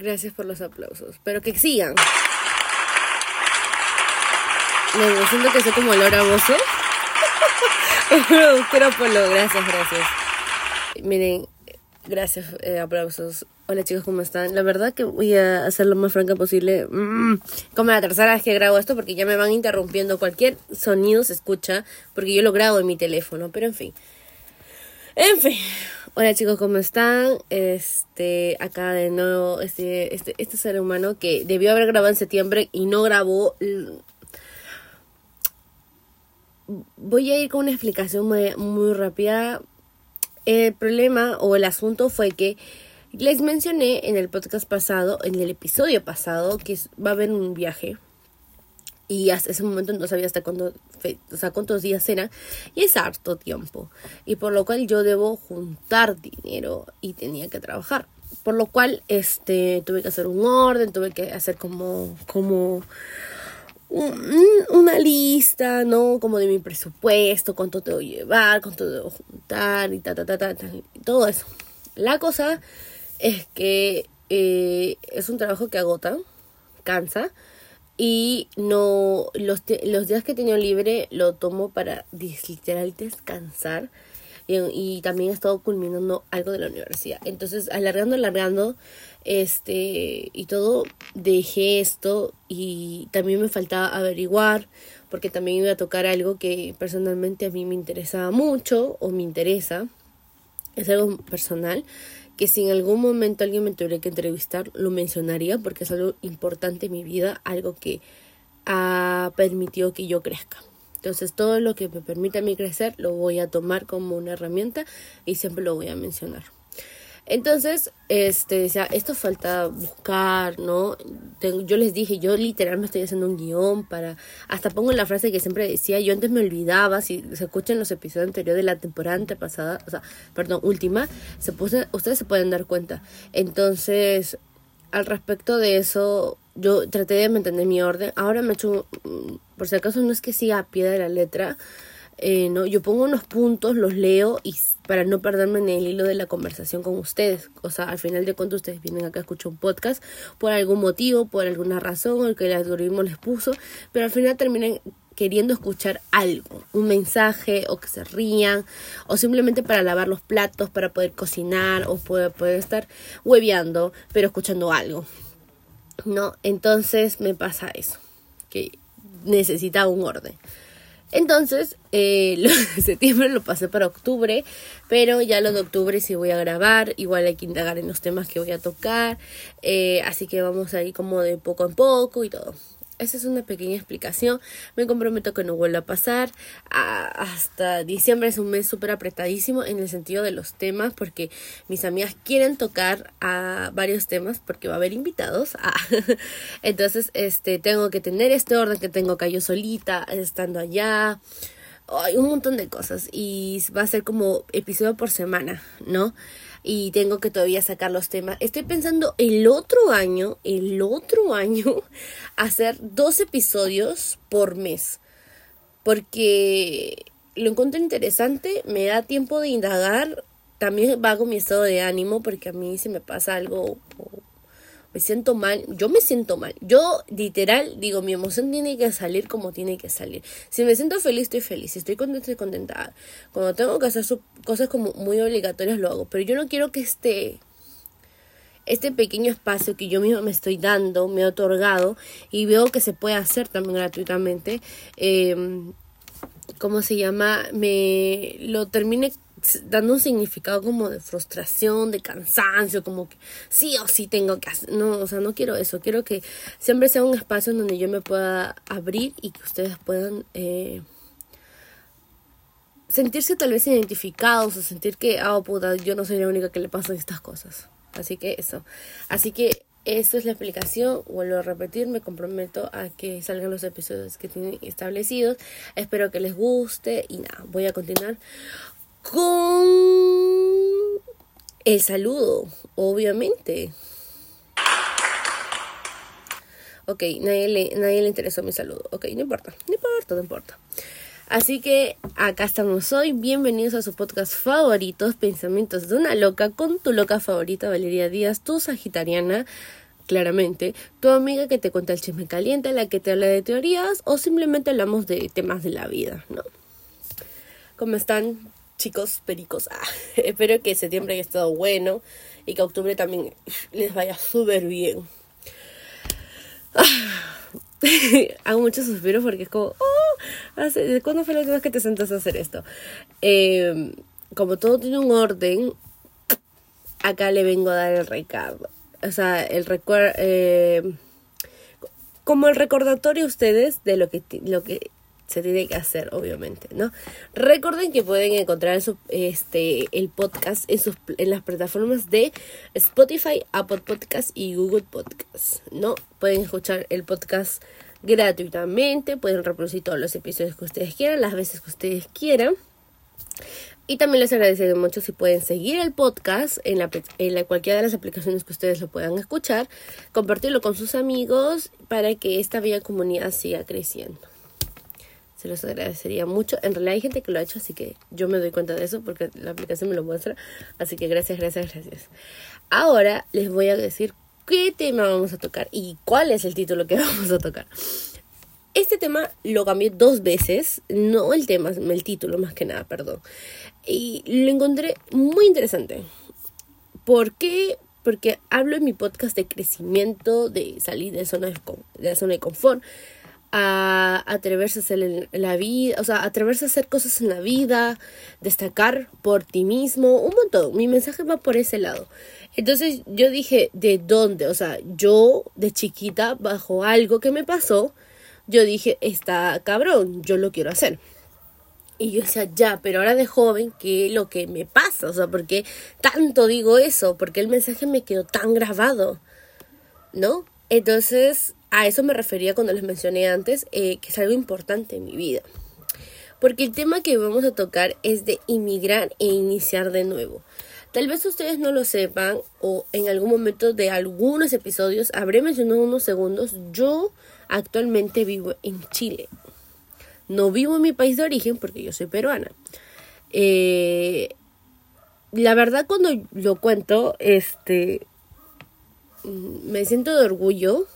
Gracias por los aplausos. Pero que sigan. Me siento que soy como Laura Bozo. Pero Polo, gracias, gracias. Miren, gracias, eh, aplausos. Hola chicos, ¿cómo están? La verdad que voy a hacer lo más franca posible. Mm, como la tercera vez que grabo esto porque ya me van interrumpiendo. Cualquier sonido se escucha porque yo lo grabo en mi teléfono. Pero en fin. En fin. Hola chicos, ¿cómo están? Este, acá de nuevo, este, este, este ser humano que debió haber grabado en septiembre y no grabó voy a ir con una explicación muy, muy rápida. El problema o el asunto fue que les mencioné en el podcast pasado, en el episodio pasado, que va a haber un viaje. Y hasta ese momento no sabía hasta cuándo, o sea, cuántos días era. Y es harto tiempo. Y por lo cual yo debo juntar dinero y tenía que trabajar. Por lo cual, este, tuve que hacer un orden, tuve que hacer como, como una lista, ¿no? Como de mi presupuesto, cuánto a llevar, cuánto debo juntar y ta, ta, ta, ta, todo eso. La cosa es que eh, es un trabajo que agota, cansa y no los, los días que he libre lo tomo para literal descansar y, también he estado culminando algo de la universidad. Entonces, alargando, alargando, este, y todo, dejé esto y también me faltaba averiguar, porque también iba a tocar algo que personalmente a mí me interesaba mucho o me interesa. Es algo personal que si en algún momento alguien me tuviera que entrevistar, lo mencionaría porque es algo importante en mi vida, algo que ha permitido que yo crezca. Entonces todo lo que me permita a mí crecer lo voy a tomar como una herramienta y siempre lo voy a mencionar. Entonces, este, sea, esto falta buscar, ¿no? yo les dije, yo literalmente estoy haciendo un guion para, hasta pongo la frase que siempre decía, yo antes me olvidaba, si se escuchan los episodios anteriores de la temporada antepasada, o sea, perdón, última, se puse, ustedes se pueden dar cuenta. Entonces, al respecto de eso, yo traté de mantener mi orden. Ahora me mm, por si acaso no es que siga a pie de la letra, eh, no, yo pongo unos puntos, los leo y para no perderme en el hilo de la conversación con ustedes. O sea, al final de cuentas ustedes vienen acá a escuchar un podcast por algún motivo, por alguna razón, el que el algoritmo les puso, pero al final terminan queriendo escuchar algo, un mensaje o que se rían o simplemente para lavar los platos, para poder cocinar o poder, poder estar hueveando, pero escuchando algo. ¿no? Entonces me pasa eso, que necesitaba un orden. Entonces, eh, lo de septiembre lo pasé para octubre, pero ya lo de octubre sí voy a grabar, igual hay que indagar en los temas que voy a tocar, eh, así que vamos ahí como de poco en poco y todo. Esa es una pequeña explicación. Me comprometo que no vuelva a pasar. hasta diciembre es un mes súper apretadísimo en el sentido de los temas porque mis amigas quieren tocar a varios temas porque va a haber invitados. Ah, entonces, este, tengo que tener este orden que tengo acá yo solita, estando allá. Hay un montón de cosas y va a ser como episodio por semana, ¿no? Y tengo que todavía sacar los temas. Estoy pensando el otro año, el otro año, hacer dos episodios por mes. Porque lo encuentro interesante, me da tiempo de indagar, también vago mi estado de ánimo porque a mí se me pasa algo me siento mal, yo me siento mal. Yo literal digo, mi emoción tiene que salir como tiene que salir. Si me siento feliz, estoy feliz. Si estoy contenta, estoy contenta. Cuando tengo que hacer cosas como muy obligatorias, lo hago. Pero yo no quiero que este, este pequeño espacio que yo misma me estoy dando, me he otorgado y veo que se puede hacer también gratuitamente, eh, ¿cómo se llama? Me lo termine dando un significado como de frustración, de cansancio, como que sí o sí tengo que hacer, no, o sea, no quiero eso, quiero que siempre sea un espacio en donde yo me pueda abrir y que ustedes puedan eh, sentirse tal vez identificados o sentir que, ah, oh, puta, yo no soy la única que le pasan estas cosas. Así que eso, así que esa es la explicación, vuelvo a repetir, me comprometo a que salgan los episodios que tienen establecidos. Espero que les guste y nada, voy a continuar con el saludo, obviamente. Ok, nadie le, nadie le interesó mi saludo. Ok, no importa, no importa, no importa. Así que acá estamos hoy. Bienvenidos a su podcast favorito, Pensamientos de una loca, con tu loca favorita, Valeria Díaz, tu sagitariana. claramente, tu amiga que te cuenta el chisme caliente, la que te habla de teorías o simplemente hablamos de temas de la vida, ¿no? ¿Cómo están chicos pericos? Ah, espero que septiembre haya estado bueno y que octubre también les vaya súper bien. Ah, hago muchos suspiros porque es como, oh, ¿cuándo fue la última vez que te sentaste a hacer esto? Eh, como todo tiene un orden, acá le vengo a dar el recado. O sea, el recuerdo... Eh, como el recordatorio a ustedes de lo que, lo que se tiene que hacer, obviamente, ¿no? Recuerden que pueden encontrar este, el podcast en, sus, en las plataformas de Spotify, Apple Podcast y Google Podcast, ¿no? Pueden escuchar el podcast gratuitamente, pueden reproducir todos los episodios que ustedes quieran, las veces que ustedes quieran. Y también les agradecería mucho si pueden seguir el podcast en, la, en la, cualquiera de las aplicaciones que ustedes lo puedan escuchar, compartirlo con sus amigos para que esta bella comunidad siga creciendo. Se los agradecería mucho. En realidad hay gente que lo ha hecho, así que yo me doy cuenta de eso porque la aplicación me lo muestra. Así que gracias, gracias, gracias. Ahora les voy a decir qué tema vamos a tocar y cuál es el título que vamos a tocar. Este tema lo cambié dos veces, no el tema, el título más que nada, perdón. Y lo encontré muy interesante. ¿Por qué? Porque hablo en mi podcast de crecimiento, de salir de, zona de, la zona de confort, a atreverse a hacer la vida, o sea, atreverse a hacer cosas en la vida, destacar por ti mismo, un montón. Mi mensaje va por ese lado. Entonces yo dije, ¿de dónde? O sea, yo de chiquita, bajo algo que me pasó, yo dije, está cabrón, yo lo quiero hacer. Y yo decía, ya, pero ahora de joven, ¿qué es lo que me pasa? O sea, ¿por qué tanto digo eso? Porque el mensaje me quedó tan grabado, ¿no? Entonces, a eso me refería cuando les mencioné antes, eh, que es algo importante en mi vida. Porque el tema que vamos a tocar es de inmigrar e iniciar de nuevo. Tal vez ustedes no lo sepan o en algún momento de algunos episodios habré mencionado unos segundos, yo Actualmente vivo en Chile. No vivo en mi país de origen porque yo soy peruana. Eh, la verdad cuando lo cuento, este, me siento de orgullo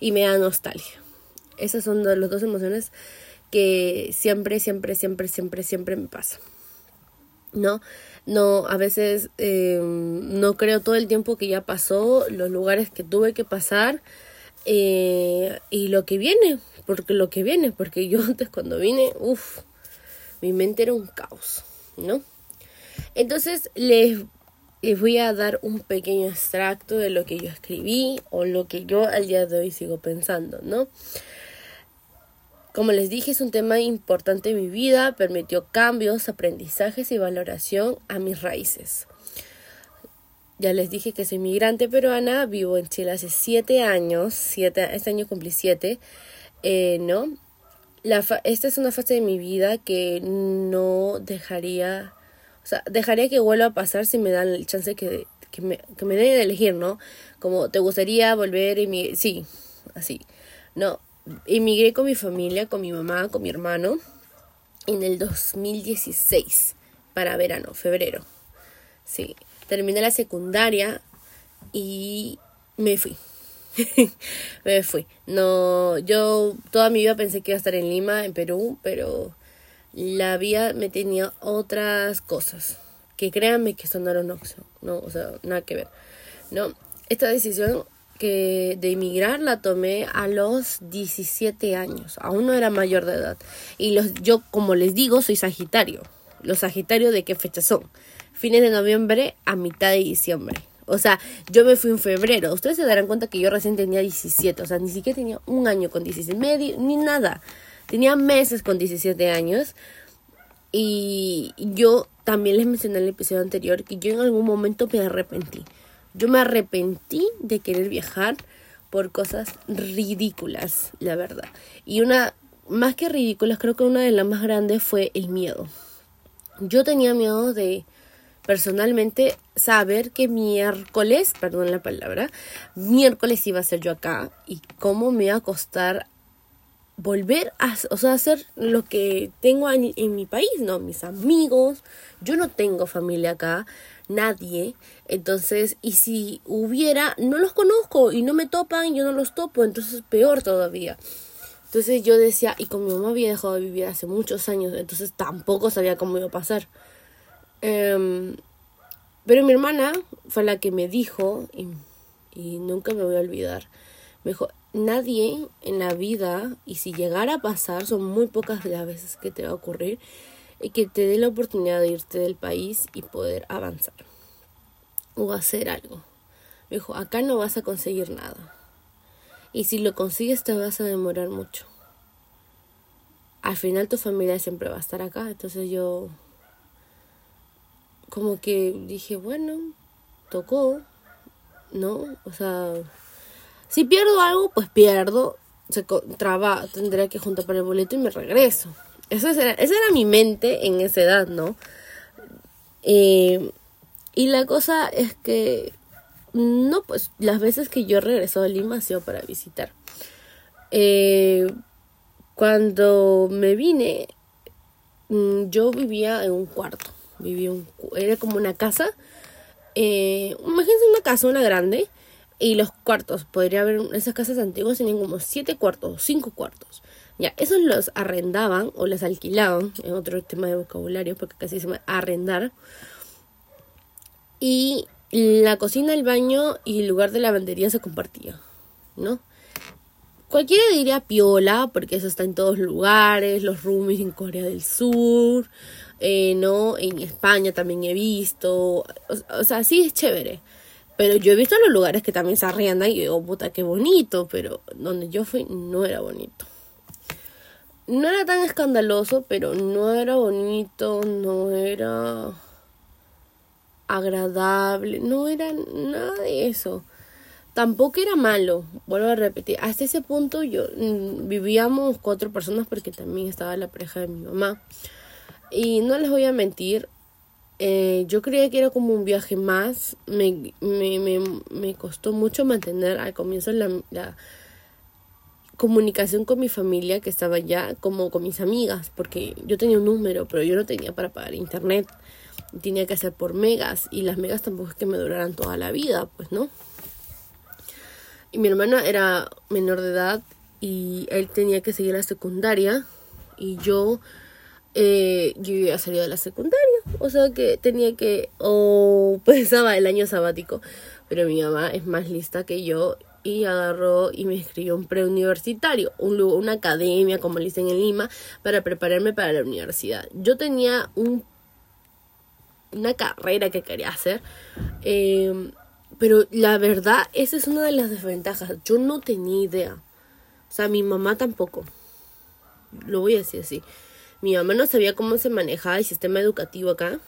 y me da nostalgia. Esas son las dos emociones que siempre, siempre, siempre, siempre, siempre me pasan. ¿No? No, a veces eh, no creo todo el tiempo que ya pasó, los lugares que tuve que pasar eh, y lo que viene, porque lo que viene, porque yo antes cuando vine, uff, mi mente era un caos, ¿no? Entonces les, les voy a dar un pequeño extracto de lo que yo escribí o lo que yo al día de hoy sigo pensando, ¿no? Como les dije, es un tema importante en mi vida, permitió cambios, aprendizajes y valoración a mis raíces. Ya les dije que soy migrante peruana, vivo en Chile hace siete años, siete, este año cumplí siete, eh, ¿no? Esta es una fase de mi vida que no dejaría, sea, dejaría que vuelva a pasar si me dan el chance que, que me, que me den de elegir, ¿no? Como, ¿te gustaría volver? Y sí, así, ¿no? Emigré con mi familia, con mi mamá, con mi hermano, en el 2016, para verano, febrero, sí terminé la secundaria y me fui. me fui. No, yo toda mi vida pensé que iba a estar en Lima, en Perú, pero la vida me tenía otras cosas. Que créanme que esto no era un no, o sea, nada que ver. No, esta decisión que de emigrar la tomé a los 17 años. Aún no era mayor de edad. Y los, yo, como les digo, soy Sagitario. ¿Los Sagitarios de qué fecha son? fines de noviembre a mitad de diciembre. O sea, yo me fui en febrero. Ustedes se darán cuenta que yo recién tenía 17. O sea, ni siquiera tenía un año con 17. Medio, ni nada. Tenía meses con 17 años. Y yo también les mencioné en el episodio anterior que yo en algún momento me arrepentí. Yo me arrepentí de querer viajar por cosas ridículas, la verdad. Y una, más que ridículas, creo que una de las más grandes fue el miedo. Yo tenía miedo de personalmente saber que miércoles, perdón la palabra, miércoles iba a ser yo acá y cómo me iba a costar volver a, o sea, hacer lo que tengo en, en, mi país, ¿no? Mis amigos, yo no tengo familia acá, nadie, entonces, y si hubiera, no los conozco y no me topan, yo no los topo, entonces peor todavía. Entonces yo decía, y con mi mamá había dejado de vivir hace muchos años, entonces tampoco sabía cómo iba a pasar. Um, pero mi hermana fue la que me dijo, y, y nunca me voy a olvidar, me dijo, nadie en la vida, y si llegara a pasar, son muy pocas las veces que te va a ocurrir, y que te dé la oportunidad de irte del país y poder avanzar o hacer algo. Me dijo, acá no vas a conseguir nada. Y si lo consigues te vas a demorar mucho. Al final tu familia siempre va a estar acá. Entonces yo como que dije, bueno, tocó, ¿no? O sea, si pierdo algo, pues pierdo. Se traba, tendré que juntar para el boleto y me regreso. Eso era, esa era mi mente en esa edad, ¿no? Eh, y la cosa es que, no, pues las veces que yo regreso a Lima ha sido para visitar. Eh, cuando me vine, mm, yo vivía en un cuarto. Vivía un, era como una casa. Eh, imagínense una casa, una grande. Y los cuartos, podría haber, esas casas antiguas tenían como siete cuartos, cinco cuartos. Ya, esos los arrendaban o los alquilaban, en otro tema de vocabulario, porque casi se llama arrendar. Y la cocina, el baño y el lugar de lavandería se compartía, ¿no? Cualquiera diría piola, porque eso está en todos lugares, los roomies en Corea del Sur, eh, ¿no? En España también he visto, o, o, sea, sí es chévere. Pero yo he visto los lugares que también se arriendan y digo, puta, qué bonito, pero donde yo fui no era bonito no era tan escandaloso, pero no era bonito, no era agradable, no era nada de eso. Tampoco era malo, vuelvo a repetir. Hasta ese punto yo mm, vivíamos cuatro personas porque también estaba la pareja de mi mamá. Y no les voy a mentir, eh, yo creía que era como un viaje más. Me, me, me, me costó mucho mantener al comienzo la, la comunicación con mi familia que estaba allá, como con mis amigas, porque yo tenía un número, pero yo no tenía para pagar internet. Tenía que hacer por megas y las megas tampoco es que me duraran toda la vida, pues no. Y mi hermana era menor de edad y él tenía que seguir la secundaria y yo eh, yo había salido de la secundaria, o sea que tenía que o pensaba el año sabático, pero mi mamá es más lista que yo y agarró y me escribió un preuniversitario, un, una academia, como le dicen en Lima, para prepararme para la universidad. Yo tenía un, una carrera que quería hacer, eh, pero la verdad, esa es una de las desventajas. Yo no tenía idea. O sea, mi mamá tampoco. Lo voy a decir así. Mi mamá no sabía cómo se manejaba el sistema educativo acá.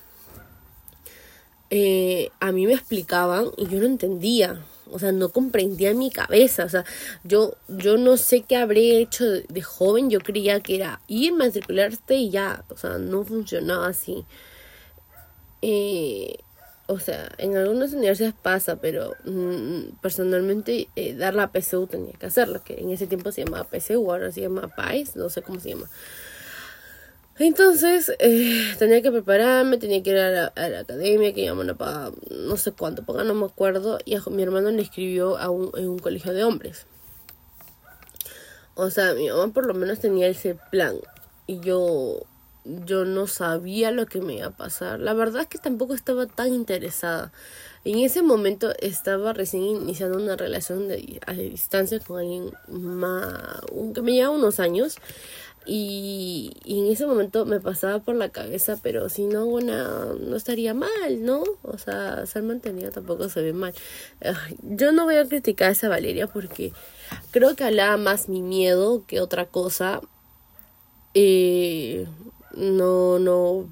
Eh, a mí me explicaban y yo no entendía o sea, no comprendía en mi cabeza, o sea, yo, yo no sé qué habré hecho de, joven, yo creía que era ir, matricularte y ya, o sea, no funcionaba así. Eh, o sea, en algunas universidades pasa, pero mm, personalmente eh, dar la PSU tenía que hacerlo, que en ese tiempo se llamaba PSU, ahora se llama PAIS, no sé cómo se llama. Entonces, eh, tenía que prepararme, tenía que ir a la, academia, que llaman para no sé cuánto, porque no me acuerdo, y mi hermano le escribió a un, en un colegio de hombres. O sea, mi mamá por lo menos tenía ese plan, y yo, yo no sabía lo que me iba a pasar. La verdad es que tampoco estaba tan interesada. En ese momento estaba recién iniciando una relación de, a distancia con alguien más, que me lleva unos años. Y, en ese momento me pasaba por la cabeza, pero si no bueno no estaría mal, ¿no? O sea, ser mantenida tampoco se ve mal. Yo no voy a criticar a esa Valeria porque creo que hablaba más mi miedo que otra cosa. Eh, no, no,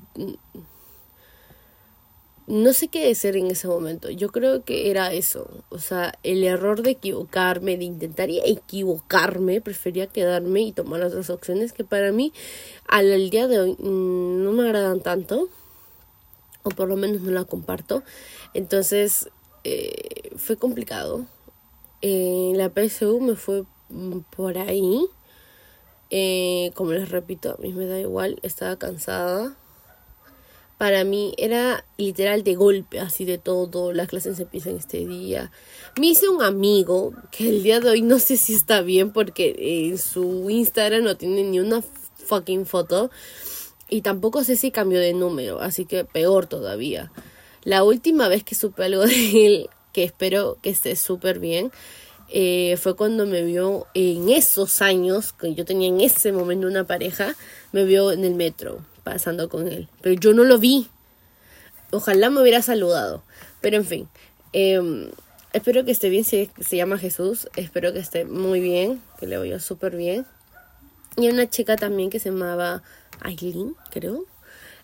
no sé qué decir en ese momento. Yo creo que era eso. O sea, el error de equivocarme, de intentar equivocarme, prefería quedarme y tomar otras opciones que para mí al día de hoy mm, no me agradan tanto. O por lo menos no la comparto. Entonces, eh, fue complicado. Eh, la PSU me fue por ahí. Eh, como les repito, a mí me da igual, estaba cansada. Para mí era literal de golpe, así de todo. Las clases empiezan este día. Me hice un amigo que el día de hoy no sé si está bien porque en su Instagram no tiene ni una fucking foto. Y tampoco sé si cambió de número, así que peor todavía. La última vez que supe algo de él, que espero que esté súper bien, eh, fue cuando me vio en esos años, que yo tenía en ese momento una pareja, me vio en el metro pasando con él. Pero yo no lo vi. Ojalá me hubiera saludado. Pero en fin, em, espero que esté bien. Se, se llama Jesús. Espero que esté muy bien, que le vaya súper bien. Y una chica también que se llamaba Aileen, creo.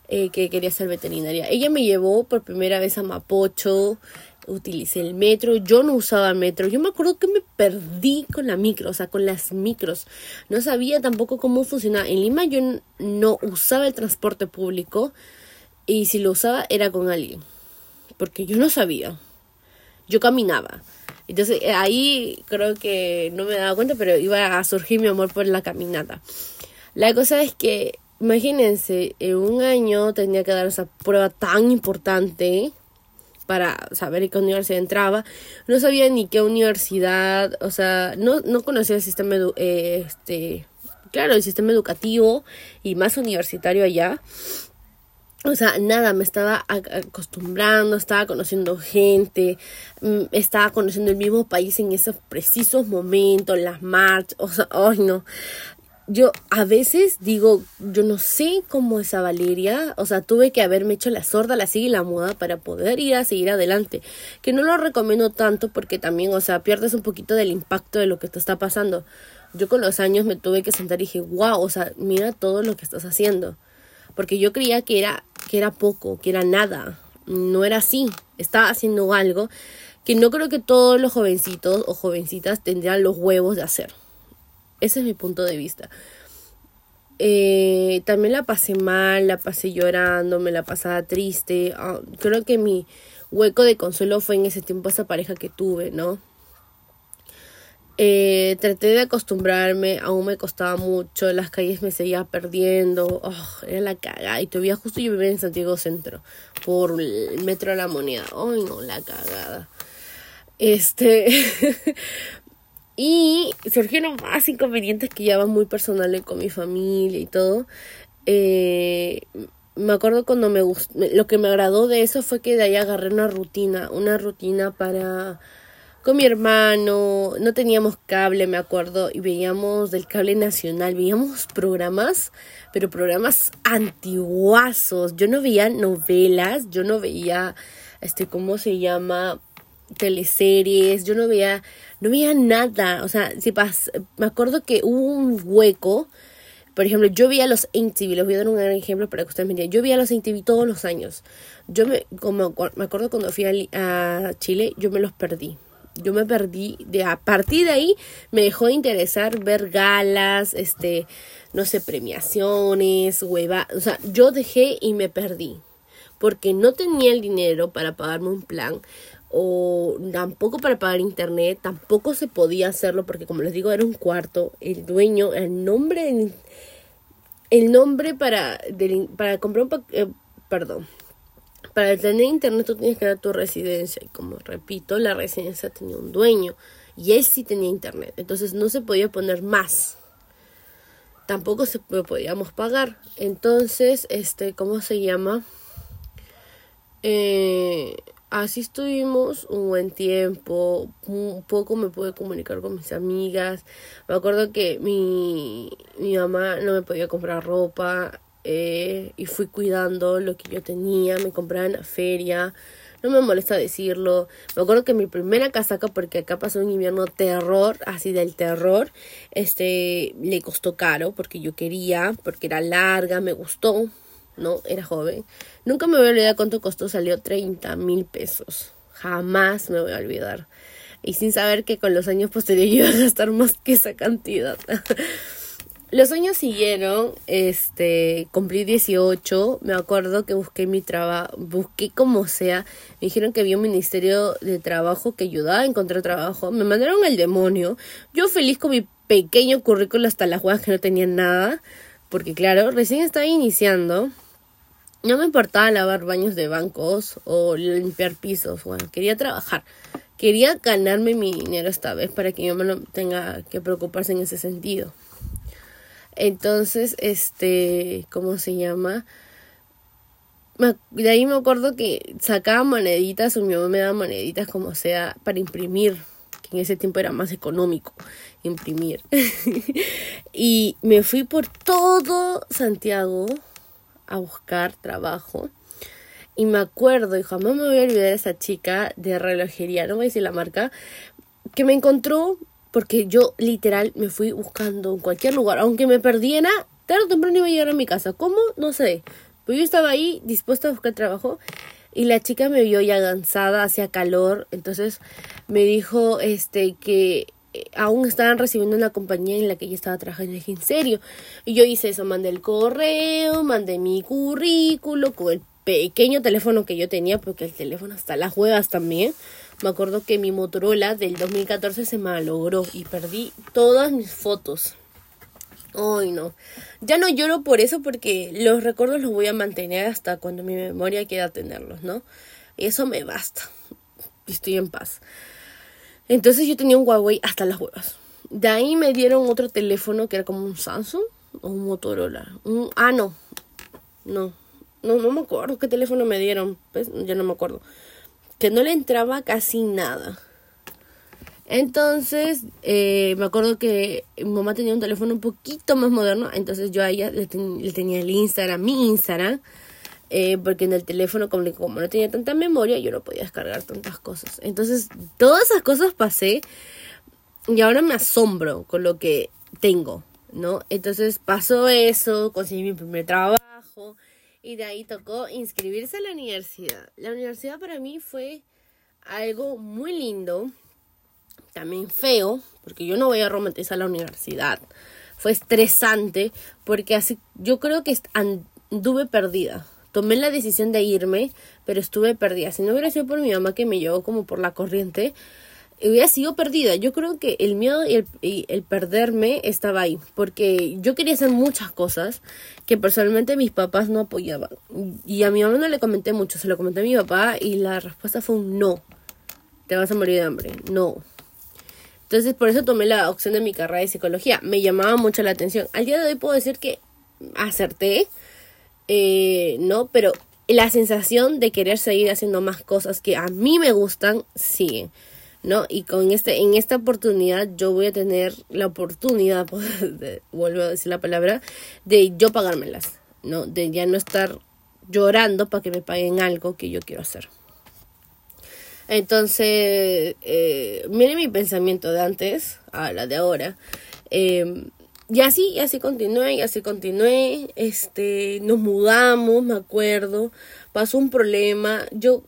Eh, que quería ser veterinaria. Ella me llevó por primera vez a Mapocho, utilicé el metro, yo no usaba metro, yo me acuerdo que me perdí con la micro, o sea, con las micros, no sabía tampoco cómo funcionaba. En Lima yo no usaba el transporte público y si lo usaba era con alguien, porque yo no sabía, yo caminaba. Entonces eh, ahí creo que no me daba cuenta, pero iba a surgir mi amor por la caminata. La cosa es que Imagínense, en un año tenía que dar esa prueba tan importante para saber en qué universidad entraba. No sabía ni qué universidad, o sea, no, no conocía el sistema, eh, este, claro, el sistema educativo y más universitario allá. O sea, nada, me estaba acostumbrando, estaba conociendo gente, mm, estaba conociendo el mismo país en esos precisos momentos, las marchas, o sea, ay no, yo a veces digo, yo no sé cómo esa Valeria, o sea, tuve que haberme hecho la sorda, la sigue y la muda para poder ir a seguir adelante. Que no lo recomiendo tanto porque también, o sea, pierdes un poquito del impacto de lo que te está pasando. Yo con los años me tuve que sentar y dije, wow, o sea, mira todo lo que estás haciendo. Porque yo creía que era, que era poco, que era nada. No era así. Estaba haciendo algo que no creo que todos los jovencitos o jovencitas tendrían los huevos de hacer. Ese es mi punto de vista. Eh, también la pasé mal, la pasé llorando, me la pasaba triste. Ah, creo que mi hueco de consuelo fue en ese tiempo esa pareja que tuve, ¿no? Eh, traté de acostumbrarme, aún me costaba mucho, las calles me seguía perdiendo, oh, era la cagada. Y todavía justo yo vivía en Santiago Centro, por el metro de la moneda. Ay, no, la cagada. Este, Y surgieron más inconvenientes que ya van muy personales con mi familia y todo. Eh, me acuerdo cuando me gustó, lo que me agradó de eso fue que de ahí agarré una rutina, una rutina para con mi hermano, no teníamos cable, me acuerdo, y veíamos del cable nacional, veíamos programas, pero programas antiguazos. Yo no veía novelas, yo no veía, este, ¿cómo se llama? teleseries, yo no veía, no veía nada, o sea, si pas, me acuerdo que hubo un hueco, por ejemplo, yo veía los MTV, les voy a dar un ejemplo para que ustedes me entiendan, yo veía los MTV todos los años, yo me, como, me acuerdo cuando fui a, Chile, yo me los perdí, yo me perdí, de a partir de ahí me dejó de interesar ver galas, este, no sé, premiaciones, hueva, o sea, yo dejé y me perdí, porque no tenía el dinero para pagarme un plan, o tampoco para pagar internet, tampoco se podía hacerlo porque como les digo era un cuarto, el dueño, el nombre, el nombre para, para comprar un eh, perdón, para tener internet tú tienes que dar tu residencia y como repito, la residencia tenía un dueño y él sí tenía internet, entonces no se podía poner más. Tampoco se podíamos pagar. Entonces, este, ¿cómo se llama? Eh, así estuvimos un buen tiempo, un poco me pude comunicar con mis amigas, me acuerdo que mi, mi mamá no me podía comprar ropa eh, y fui cuidando lo que yo tenía, me compraba en la feria, no me molesta decirlo, me acuerdo que mi primera casaca, porque acá pasó un invierno terror, así del terror, este, le costó caro porque yo quería, porque era larga, me gustó, ¿no? Era joven. Nunca me voy a olvidar cuánto costó, salió 30 mil pesos. Jamás me voy a olvidar. Y sin saber que con los años posteriores iba a gastar más que esa cantidad. los años siguieron, este, cumplí 18, me acuerdo que busqué mi trabajo, busqué como sea, me dijeron que había un ministerio de trabajo que ayudaba a encontrar trabajo, me mandaron al demonio, yo feliz con mi pequeño currículo hasta las huevas que no tenía nada, porque claro, recién estaba iniciando. No me importaba lavar baños de bancos o limpiar pisos, bueno, quería trabajar. Quería ganarme mi dinero esta vez para que yo no tenga que preocuparse en ese sentido. Entonces, este, ¿cómo se llama? De ahí me acuerdo que sacaba moneditas, o mi mamá me daba moneditas como sea para imprimir, que en ese tiempo era más económico imprimir. y me fui por todo Santiago a buscar trabajo. Y me acuerdo, y jamás me voy a olvidar de esa chica de relojería, no voy a decir la marca, que me encontró porque yo literal me fui buscando en cualquier lugar, aunque me perdiera, tarde o temprano iba a llegar a mi casa. ¿Cómo? No sé. Pero yo estaba ahí dispuesta a buscar trabajo y la chica me vio ya cansada, hacía calor, entonces me dijo este que aún estaban recibiendo una compañía en la que ella estaba trabajando. ¿en serio? Y yo hice eso, mandé el correo, mandé mi currículo con el pequeño teléfono que yo tenía, porque el teléfono hasta las huevas también. Me acuerdo que mi Motorola del 2014 se malogró y perdí todas mis fotos. Ay, no. Ya no lloro por eso porque los recuerdos los voy a mantener hasta cuando mi memoria quiera tenerlos, ¿no? Eso me basta. Estoy en paz. Entonces yo tenía un Huawei hasta las huevas. De ahí me dieron otro teléfono que era como un Samsung o un Motorola. ah, no. No. No, no me acuerdo qué teléfono me dieron. Pues, ya no me acuerdo. Que no le entraba casi nada. Entonces, eh, me acuerdo que mi mamá tenía un teléfono un poquito más moderno. Entonces yo a ella le, tenía el Instagram, mi Instagram. Eh, porque en el teléfono, como, no tenía tanta memoria, yo no podía descargar tantas cosas. Entonces, todas esas cosas pasé. Y ahora me asombro con lo que tengo, ¿no? Entonces pasó eso, conseguí mi primer trabajo y de ahí tocó inscribirse a la universidad. La universidad para mí fue algo muy lindo, también feo, porque yo no voy a romantizar la universidad. Fue estresante porque así yo creo que anduve perdida. Tomé la decisión de irme, pero estuve perdida. Si no hubiera sido por mi mamá que me llevó como por la corriente, hubiera sido perdida. Yo creo que el miedo y el, perderme estaba ahí, porque yo quería hacer muchas cosas que personalmente mis papás no apoyaban. Y a mi mamá no le comenté mucho, se lo comenté a mi papá y la respuesta fue un no. Te vas a morir de hambre, no. Entonces por eso tomé la opción de mi carrera de psicología. Me llamaba mucho la atención. Al día de hoy puedo decir que acerté, eh, ¿no? Pero la sensación de querer seguir haciendo más cosas que a mí me gustan sigue. ¿no? Y con este, en esta oportunidad yo voy a tener la oportunidad, vuelvo a decir la palabra, de yo pagármelas, ¿no? De ya no estar llorando para que me paguen algo que yo quiero hacer. Entonces, eh, mire mi pensamiento de antes a la de ahora. Em, y así, y así continué, y así continué. Este, nos mudamos, me acuerdo. Pasó un problema. Yo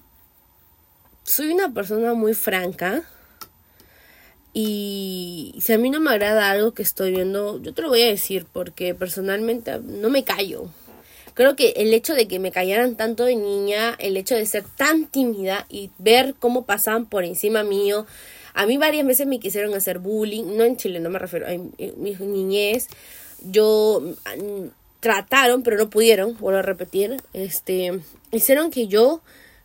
soy una persona muy franca. Y si a mí no me agrada algo que estoy viendo, yo te lo voy a decir porque personalmente no me callo. Creo que el hecho de que me callaran tanto de niña, el hecho de ser tan tímida y ver cómo pasaban por encima mío, a mí varias veces me quisieron hacer bullying, no en Chile, no me refiero a mi niñez. Yo mm, trataron, pero no pudieron, vuelvo a repetir, este, hicieron que yo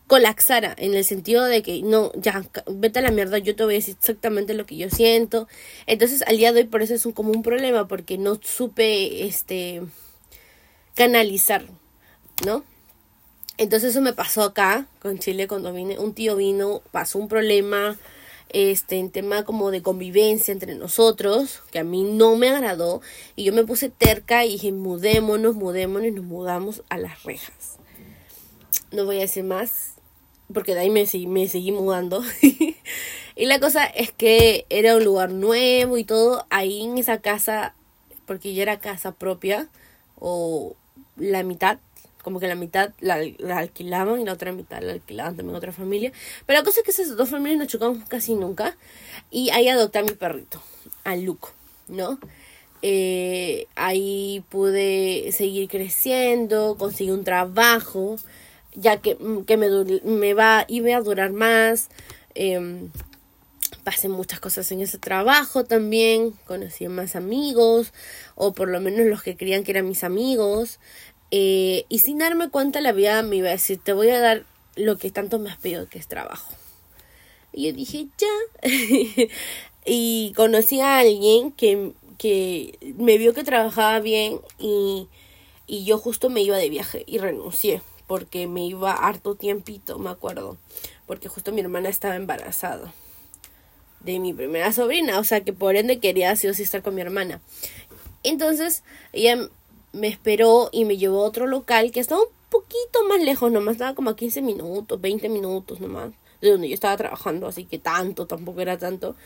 colapsara en el sentido de que no, ya, vete a la mierda, yo te voy a decir exactamente lo que yo siento. Entonces, al día de hoy por eso es un, como un problema porque no supe este canalizar, ¿no? Entonces eso me pasó acá con Chile cuando vine, un tío vino, pasó un problema este en tema como de convivencia entre nosotros, que a mí no me agradó y yo me puse terca y dije, mudémonos, mudémonos y nos mudamos a las rejas. No voy a decir más, porque de ahí me, me seguí mudando. y la cosa es que era un lugar nuevo y todo. Ahí en esa casa, porque ya era casa propia, o la mitad, como que la mitad la, alquilaban y la otra mitad la alquilaban también otra familia. Pero la cosa es que esas dos familias no chocamos casi nunca. Y ahí adopté a mi perrito, a Luke, ¿no? Eh, ahí pude seguir creciendo, conseguí un trabajo ya que, mm, que me, me va, iba a durar más. Em, pasé muchas cosas en ese trabajo también, conocí más amigos, o por lo menos los que creían que eran mis amigos, eh, y sin darme cuenta la vida me iba a decir, te voy a dar lo que tanto me has pedido, que es trabajo. Y yo dije, ya. y conocí a alguien que, que me vio que trabajaba bien y, y yo justo me iba de viaje y renuncié porque me iba harto tiempito, me acuerdo, porque justo mi hermana estaba embarazada de mi primera sobrina, o sea que por ende quería sí o sí estar con mi hermana. Entonces ella me esperó y me llevó a otro local que estaba un poquito más lejos, nomás estaba como a 15 minutos, 20 minutos nomás, de donde yo estaba trabajando, así que tanto, tampoco era tanto.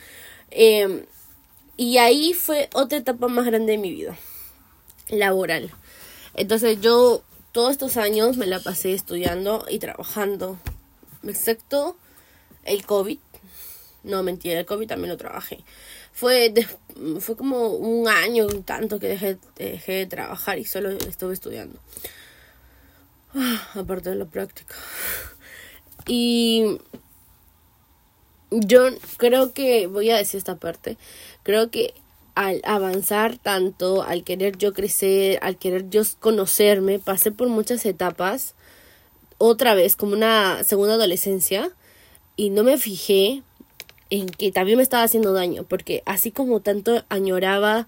Em, y ahí fue otra etapa más grande de mi vida, laboral. Entonces yo todos estos años me la pasé estudiando y trabajando, excepto el COVID, no, mentira, el COVID también lo trabajé. Fue, fue como un año, un tanto que dejé, dejé de trabajar y solo estuve estudiando. Ah, aparte de la práctica. Y yo creo que, voy a decir esta parte, creo que al avanzar tanto, al querer yo crecer, al querer yo conocerme, pasé por muchas etapas, otra vez como una segunda adolescencia, y no me fijé en que también me estaba haciendo daño, porque así como tanto añoraba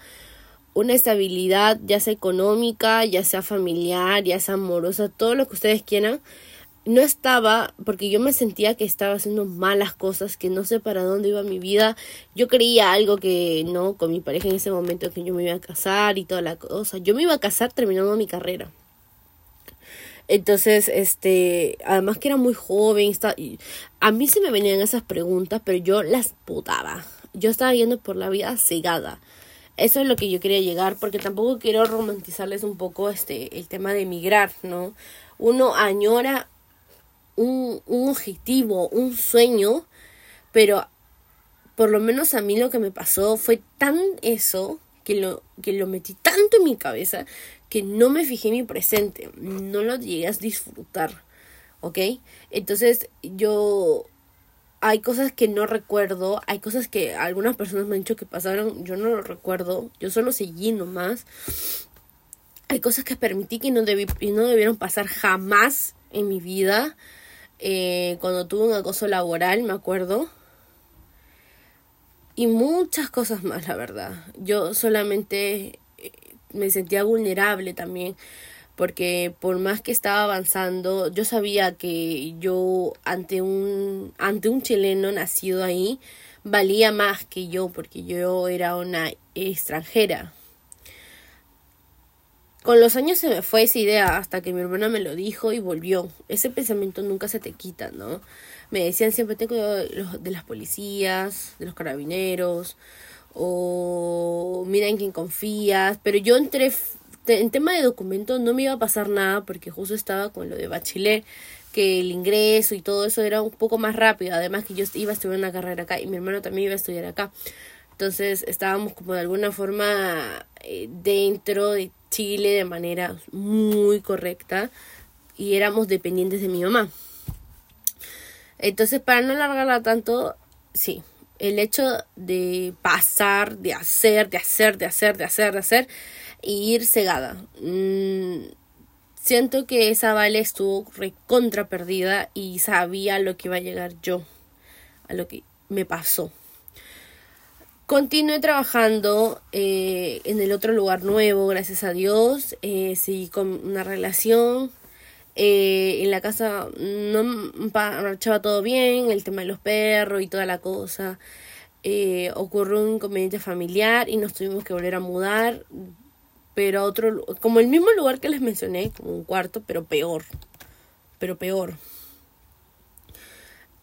una estabilidad, ya sea económica, ya sea familiar, ya sea amorosa, todo lo que ustedes quieran, no estaba, porque yo me sentía que estaba haciendo malas cosas, que no sé para dónde iba mi vida. Yo creía algo que no, con mi pareja en ese momento, que yo me iba a casar y toda la cosa. Yo me iba a casar terminando mi carrera. Entonces, este, además que era muy joven, está, a mí se me venían esas preguntas, pero yo las putaba. Yo estaba yendo por la vida cegada. Eso es lo que yo quería llegar, porque tampoco quiero romantizarles un poco este el tema de emigrar, ¿no? Uno añora un, un objetivo, un sueño, pero por lo menos a mí lo que me pasó fue tan eso que lo, que lo metí tanto en mi cabeza que no me fijé en mi presente, no lo llegué a disfrutar, ¿ok? Entonces yo hay cosas que no recuerdo, hay cosas que algunas personas me han dicho que pasaron, yo no lo recuerdo, yo solo seguí nomás. Hay cosas que permití que no, no debieron pasar jamás en mi vida. Eh, cuando tuve un acoso laboral, me acuerdo. Y muchas cosas más, la verdad. Yo solamente me sentía vulnerable también porque por más que estaba avanzando, yo sabía que yo ante un ante un chileno nacido ahí valía más que yo porque yo era una extranjera. Con los años se me fue esa idea hasta que mi hermana me lo dijo y volvió. Ese pensamiento nunca se te quita, ¿no? Me decían siempre tengo de las policías, de los carabineros, o mira en quién confías, pero yo entré en tema de documentos no me iba a pasar nada porque justo estaba con lo de bachelet, que el ingreso y todo eso era un poco más rápido, además que yo iba a estudiar una carrera acá y mi hermano también iba a estudiar acá. Entonces estábamos como de alguna forma eh, dentro de Chile de manera muy correcta y éramos dependientes de mi mamá. Entonces, para no alargarla tanto, sí, el hecho de pasar, de hacer, de hacer, de hacer, de hacer, de hacer, y ir cegada. Mm, siento que esa Vale estuvo recontra perdida y sabía lo que iba a llegar yo, a lo que me pasó. Continué trabajando eh, en el otro lugar nuevo, gracias a Dios. Eh, seguí con una relación eh, en la casa no marchaba todo bien, el tema de los perros y toda la cosa. Eh, ocurrió un inconveniente familiar y nos tuvimos que volver a mudar, pero a otro, como el mismo lugar que les mencioné, como un cuarto, pero peor, pero peor.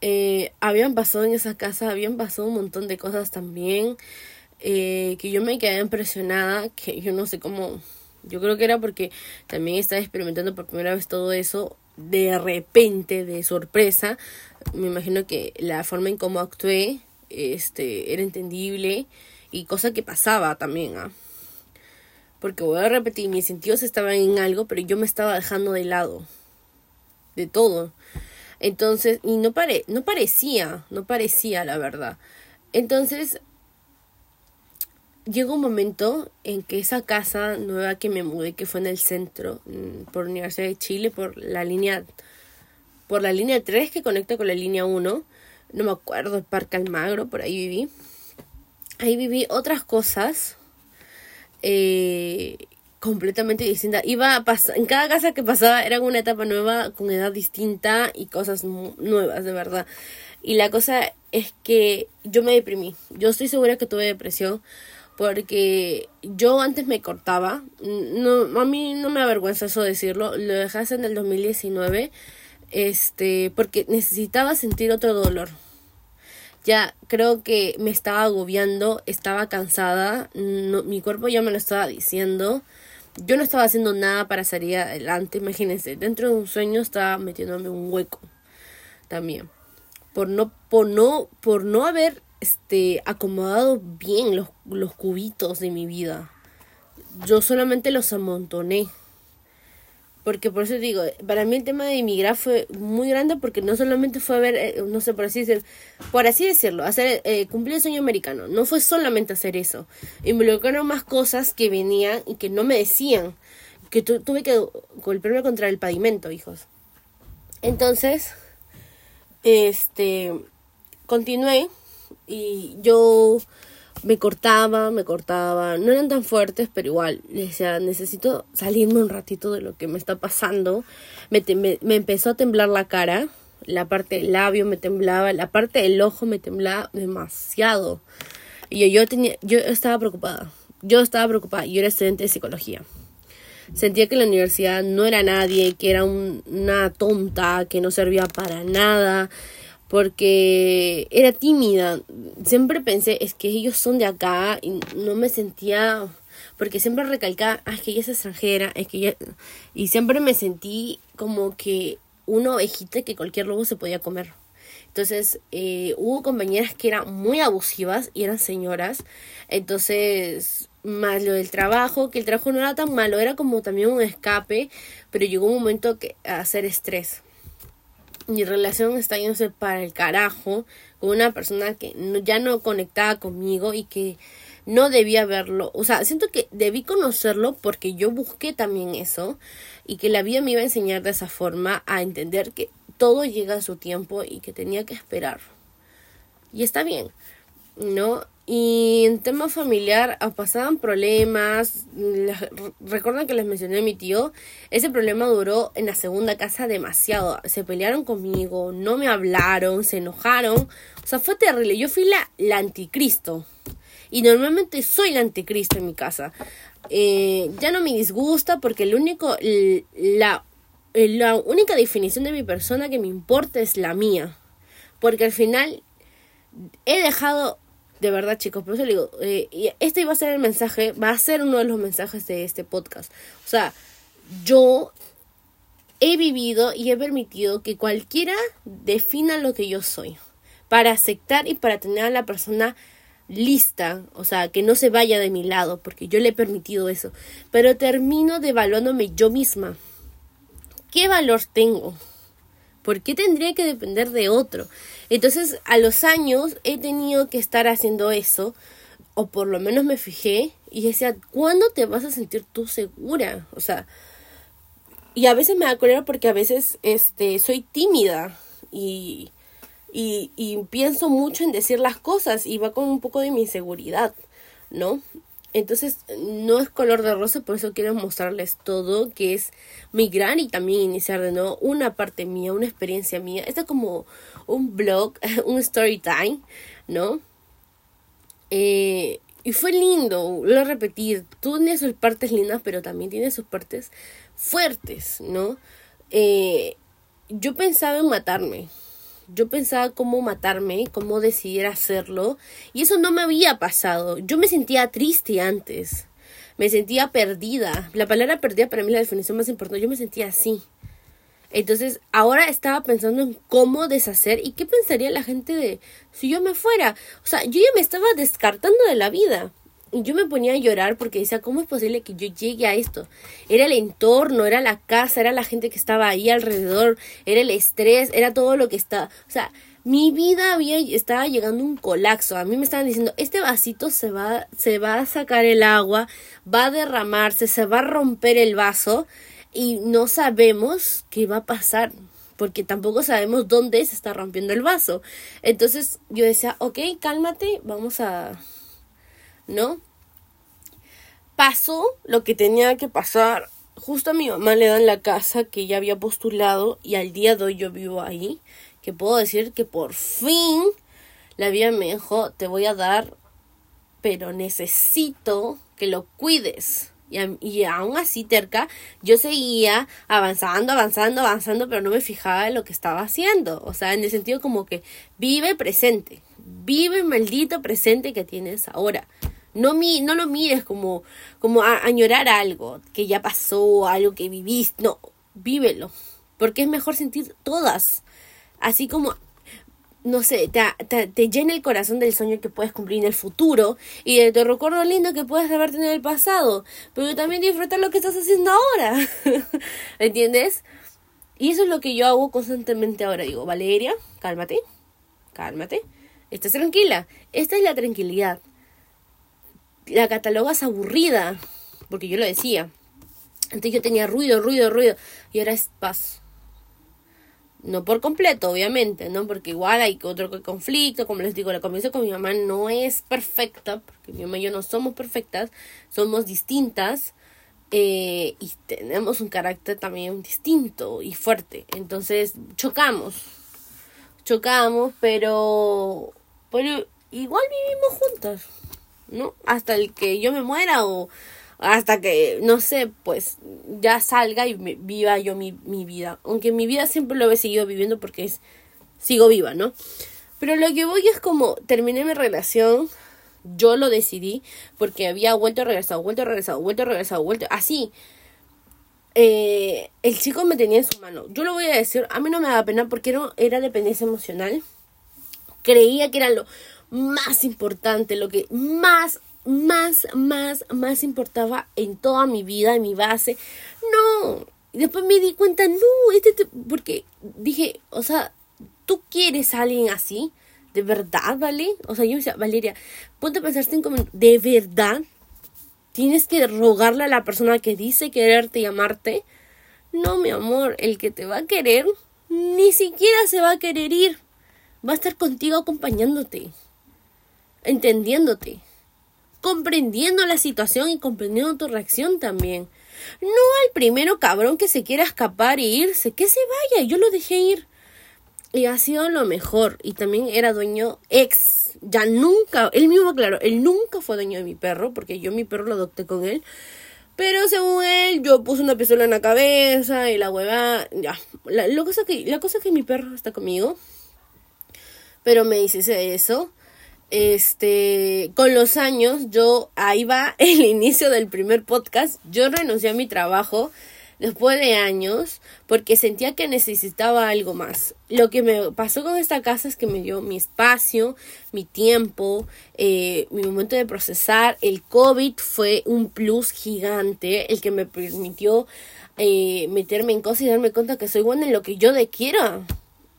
Eh, habían pasado en esa casa, habían pasado un montón de cosas también, que yo me quedé impresionada, que yo no sé cómo yo creo que era porque también estaba experimentando por primera vez todo eso de repente, de sorpresa. Me imagino que la forma en cómo actué este, era entendible y cosa que pasaba también. ¿ah? Porque voy a repetir, mis sentidos estaban en algo, pero yo me estaba dejando de lado. De todo. Entonces, y no, pare, no parecía, no parecía la verdad. Entonces, llegó un momento en que esa casa nueva que me mudé, que fue en el centro, mm, por Universidad de Chile, por la línea, por la línea 3 que conecta con la línea 1, no me acuerdo, Parque Almagro, por ahí viví. Ahí viví otras cosas eh, completamente distintas. Iba en cada casa que pasaba era una etapa nueva, con edad distinta y cosas nuevas, de verdad. Y la cosa es que yo me deprimí. Yo estoy segura que tuve depresión porque yo antes me cortaba. No, a mí no me avergüenza eso decirlo. Lo dejé en el 2019 este, porque necesitaba sentir otro dolor ya creo que me estaba agobiando, estaba cansada, mi cuerpo ya me lo estaba diciendo. Yo no estaba haciendo nada para salir adelante, imagínense, dentro de un sueño estaba metiéndome un hueco también. Por no, por no, por no haber este acomodado bien los, los cubitos de mi vida. Yo solamente los amontoné. Porque por eso digo, para mí el tema de emigrar fue muy grande porque no solamente fue ver, eh, no sé, por así decirlo, por así decirlo, hacer, eh, cumplir el sueño americano. No fue solamente hacer eso. Involucraron más cosas que venían y que no me decían. Que tuve que golpearme contra el pavimento, hijos. Entonces, este, continué y yo me cortaba, me cortaba, no eran tan fuertes, pero igual, decía, necesito salirme un ratito de lo que me está pasando. Me, me, empezó a temblar la cara, la parte del labio me temblaba, la parte del ojo me temblaba demasiado. Y yo, yo, tenía, yo estaba preocupada, yo estaba preocupada, yo era estudiante de psicología. Sentía que la universidad no era nadie, que era una tonta, que no servía para nada, porque era tímida. Siempre pensé, es que ellos son de acá y no me sentía, porque siempre recalcaba, ah, es que ella es extranjera, es que ella... Y siempre me sentí como que una ovejita que cualquier lobo se podía comer. Entonces, eh, hubo compañeras que eran muy abusivas y eran señoras. Entonces, más lo del trabajo, que el trabajo no era tan malo, era como también un escape, pero llegó un momento que a hacer estrés mi relación está yéndose para el carajo con una persona que ya no conectaba conmigo y que no debía verlo. O sea, siento que debí conocerlo porque yo busqué también eso y que la vida me iba a enseñar de esa forma a entender que todo llega a su tiempo y que tenía que esperar. Y está bien, ¿no? Y en tema familiar ah, pasaban problemas. Recuerdan que les mencioné a mi tío. Ese problema duró en la segunda casa demasiado. Se pelearon conmigo, no me hablaron, se enojaron. O sea, fue terrible. Yo fui la, la anticristo. Y normalmente soy la anticristo en mi casa. Eh, ya no me disgusta porque el único, la, la única definición de mi persona que me importa es la mía. Porque al final he dejado de verdad, chicos, por eso le digo, eh, este iba a ser el mensaje, va a ser uno de los mensajes de este podcast. O sea, yo he vivido y he permitido que cualquiera defina lo que yo soy. Para aceptar y para tener a la persona lista, o sea, que no se vaya de mi lado, porque yo le he permitido eso. Pero termino devaluándome yo misma. ¿Qué valor tengo? ¿Por qué tendría que depender de otro? Entonces, a los años he tenido que estar haciendo eso, o por lo menos me fijé y decía, ¿cuándo te vas a sentir tú segura? O sea, y a veces me da cólera porque a veces este, soy tímida y, y, y pienso mucho en decir las cosas y va con un poco de mi inseguridad, ¿no? Entonces, no es color de rosa, por eso quiero mostrarles todo, que es migrar y también iniciar de nuevo una parte mía, una experiencia mía. Esto es como un blog, un story time, ¿no? Eh, y fue lindo, lo repetir, tiene sus partes lindas, pero también tiene sus partes fuertes, ¿no? Eh, yo pensaba en matarme, yo pensaba cómo matarme, cómo decidir hacerlo, y eso no me había pasado. Yo me sentía triste antes, me sentía perdida. La palabra perdida para mí es la definición más importante. Yo me sentía así. Entonces, ahora estaba pensando en cómo deshacer y qué pensaría la gente de si yo me fuera. O sea, yo ya me estaba descartando de la vida. Yo me ponía a llorar porque decía, ¿cómo es posible que yo llegue a esto? Era el entorno, era la casa, era la gente que estaba ahí alrededor, era el estrés, era todo lo que estaba. O sea, mi vida había estaba llegando a un colapso. A mí me estaban diciendo, este vasito se va se va a sacar el agua, va a derramarse, se va a romper el vaso y no sabemos qué va a pasar porque tampoco sabemos dónde se está rompiendo el vaso. Entonces yo decía, ok, cálmate, vamos a... ¿No? Pasó lo que tenía que pasar. Justo a mi mamá le dan la casa que ya había postulado y al día de hoy yo vivo ahí. Que puedo decir que por fin la vida me dijo, te voy a dar, pero necesito que lo cuides. Y, aún así terca, yo seguía avanzando, avanzando, avanzando, pero no me fijaba en lo que estaba haciendo. O sea, en el sentido como que vive presente, vive el maldito presente que tienes ahora. No, mi, no lo mires como, como a, añorar algo que ya pasó, algo que viviste. No, vívelo. Porque es mejor sentir todas. Así como no sé, te, te, llena el corazón del sueño que puedes cumplir en el futuro y de tu recuerdo lindo que puedes haber tenido en el pasado, pero también disfrutar lo que estás haciendo ahora. ¿Entiendes? Y eso es lo que yo hago constantemente ahora. Digo, Valeria, cálmate, cálmate, estás tranquila. Esta es la tranquilidad. La catalogas aburrida, porque yo lo decía. Antes yo tenía ruido, ruido, ruido, y ahora es paz no por completo, obviamente, ¿no? Porque igual hay otro conflicto, como les digo, la convivencia con mi mamá no es perfecta, porque mi mamá y yo no somos perfectas, somos distintas eh, y tenemos un carácter también distinto y fuerte. Entonces, chocamos, chocamos, pero, pero igual vivimos juntas, ¿no? Hasta el que yo me muera o hasta que, no sé, pues ya salga y viva yo mi, mi vida. Aunque mi vida siempre lo he seguido viviendo porque es, sigo viva, ¿no? Pero lo que voy es como terminé mi relación, yo lo decidí porque había vuelto a regresar, vuelto a regresar, vuelto a regresar, vuelto, así. Eh, el chico me tenía en su mano. Yo lo voy a decir, a mí no me da pena porque era, era dependencia emocional. Creía que era lo más importante, lo que más más, más, más importaba en toda mi vida, en mi base. No. Y después me di cuenta, no, este, porque dije, o sea, ¿tú quieres a alguien así? ¿De verdad, vale? O sea, yo decía, Valeria, ponte a pensar cinco minutos, ¿de verdad? ¿Tienes que rogarle a la persona que dice quererte y amarte? No, mi amor, el que te va a querer ni siquiera se va a querer ir. Va a estar contigo acompañándote, entendiéndote comprendiendo la situación y comprendiendo tu reacción también. No al primero cabrón que se quiera escapar e irse, que se vaya, yo lo dejé ir. Y ha sido lo mejor. Y también era dueño ex. Ya nunca, él mismo claro, él nunca fue dueño de mi perro, porque yo mi perro lo adopté con él. Pero según él, yo puse una pistola en la cabeza y la hueva, ya. La, cosa que, la cosa que mi perro está conmigo. Pero me dice eso este, con los años, yo, ahí va el inicio del primer podcast, yo renuncié a mi trabajo después de años porque sentía que necesitaba algo más. Lo que me pasó con esta casa es que me dio mi espacio, mi tiempo, eh, mi momento de procesar. El COVID fue un plus gigante, el que me permitió eh, meterme en cosas y darme cuenta que soy buena en lo que yo de quiera